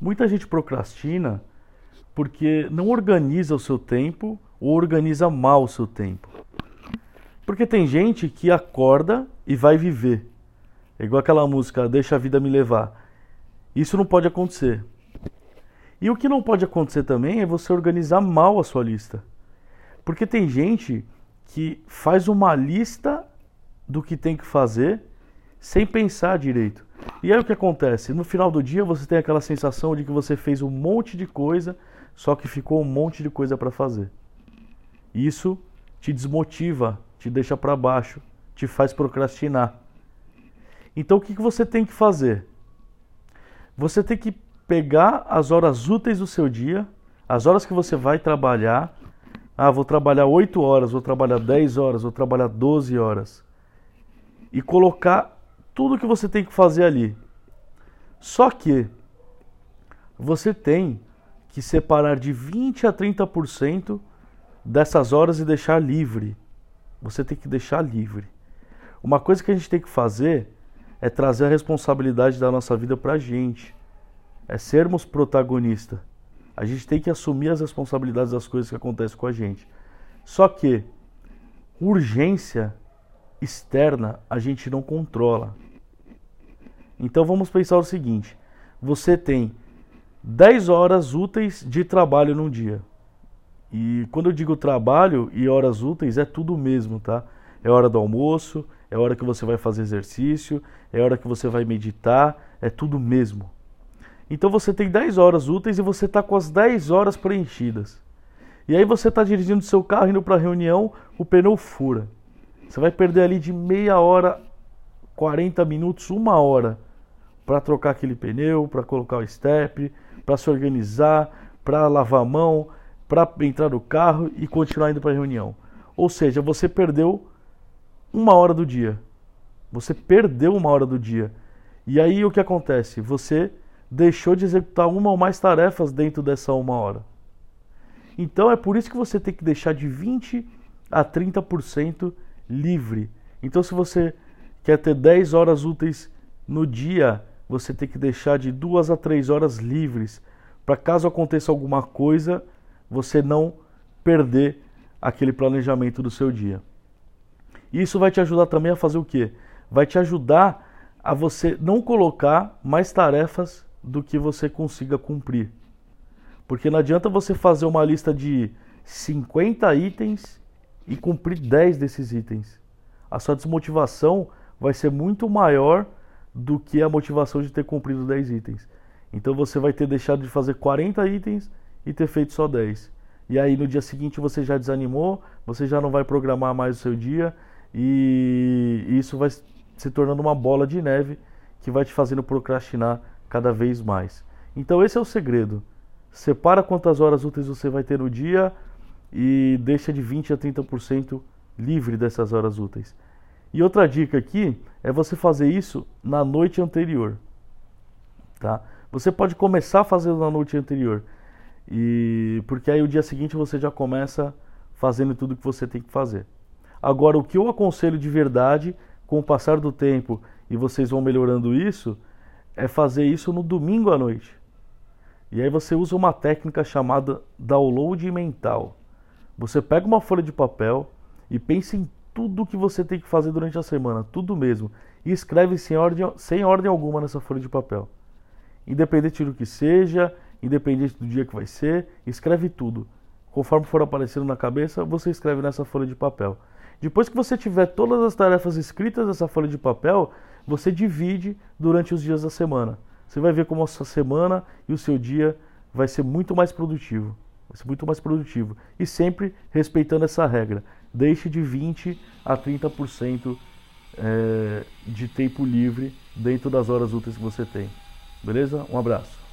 Muita gente procrastina porque não organiza o seu tempo ou organiza mal o seu tempo. Porque tem gente que acorda e vai viver. É igual aquela música Deixa a vida me levar. Isso não pode acontecer. E o que não pode acontecer também é você organizar mal a sua lista. Porque tem gente que faz uma lista do que tem que fazer sem pensar direito. E aí o que acontece? No final do dia você tem aquela sensação de que você fez um monte de coisa, só que ficou um monte de coisa para fazer. Isso te desmotiva, te deixa para baixo, te faz procrastinar. Então o que você tem que fazer? Você tem que pegar as horas úteis do seu dia, as horas que você vai trabalhar. Ah, vou trabalhar 8 horas, vou trabalhar 10 horas, vou trabalhar 12 horas. E colocar tudo que você tem que fazer ali. Só que você tem que separar de 20 a 30% dessas horas e deixar livre. Você tem que deixar livre. Uma coisa que a gente tem que fazer é trazer a responsabilidade da nossa vida para a gente. É sermos protagonista. A gente tem que assumir as responsabilidades das coisas que acontecem com a gente. Só que urgência externa a gente não controla. Então vamos pensar o seguinte: você tem 10 horas úteis de trabalho num dia. E quando eu digo trabalho e horas úteis, é tudo mesmo, tá? É hora do almoço, é hora que você vai fazer exercício, é hora que você vai meditar, é tudo mesmo. Então você tem 10 horas úteis e você está com as 10 horas preenchidas. E aí você está dirigindo seu carro indo para a reunião, o pneu fura. Você vai perder ali de meia hora, 40 minutos, uma hora para trocar aquele pneu, para colocar o step, para se organizar, para lavar a mão, para entrar no carro e continuar indo para a reunião. Ou seja, você perdeu uma hora do dia. Você perdeu uma hora do dia. E aí o que acontece? Você deixou de executar uma ou mais tarefas dentro dessa uma hora. Então é por isso que você tem que deixar de 20 a 30% livre. Então se você quer ter 10 horas úteis no dia, você tem que deixar de duas a três horas livres, para caso aconteça alguma coisa, você não perder aquele planejamento do seu dia. Isso vai te ajudar também a fazer o quê? Vai te ajudar a você não colocar mais tarefas do que você consiga cumprir. Porque não adianta você fazer uma lista de 50 itens e cumprir 10 desses itens. A sua desmotivação vai ser muito maior do que a motivação de ter cumprido 10 itens. Então você vai ter deixado de fazer 40 itens e ter feito só 10. E aí no dia seguinte você já desanimou, você já não vai programar mais o seu dia e isso vai se tornando uma bola de neve que vai te fazendo procrastinar cada vez mais. Então esse é o segredo. Separa quantas horas úteis você vai ter no dia e deixa de 20 a 30% livre dessas horas úteis. E outra dica aqui é você fazer isso na noite anterior. Tá? Você pode começar fazendo na noite anterior. E porque aí o dia seguinte você já começa fazendo tudo que você tem que fazer. Agora o que eu aconselho de verdade, com o passar do tempo e vocês vão melhorando isso, é fazer isso no domingo à noite. E aí você usa uma técnica chamada download mental. Você pega uma folha de papel e pensa em tudo que você tem que fazer durante a semana, tudo mesmo, e escreve sem ordem, sem ordem alguma nessa folha de papel. Independente do que seja, independente do dia que vai ser, escreve tudo. Conforme for aparecendo na cabeça, você escreve nessa folha de papel. Depois que você tiver todas as tarefas escritas nessa folha de papel, você divide durante os dias da semana. Você vai ver como a sua semana e o seu dia vai ser muito mais produtivo. Vai ser muito mais produtivo. E sempre respeitando essa regra deixe de 20 a 30% é, de tempo livre dentro das horas úteis que você tem. Beleza? Um abraço.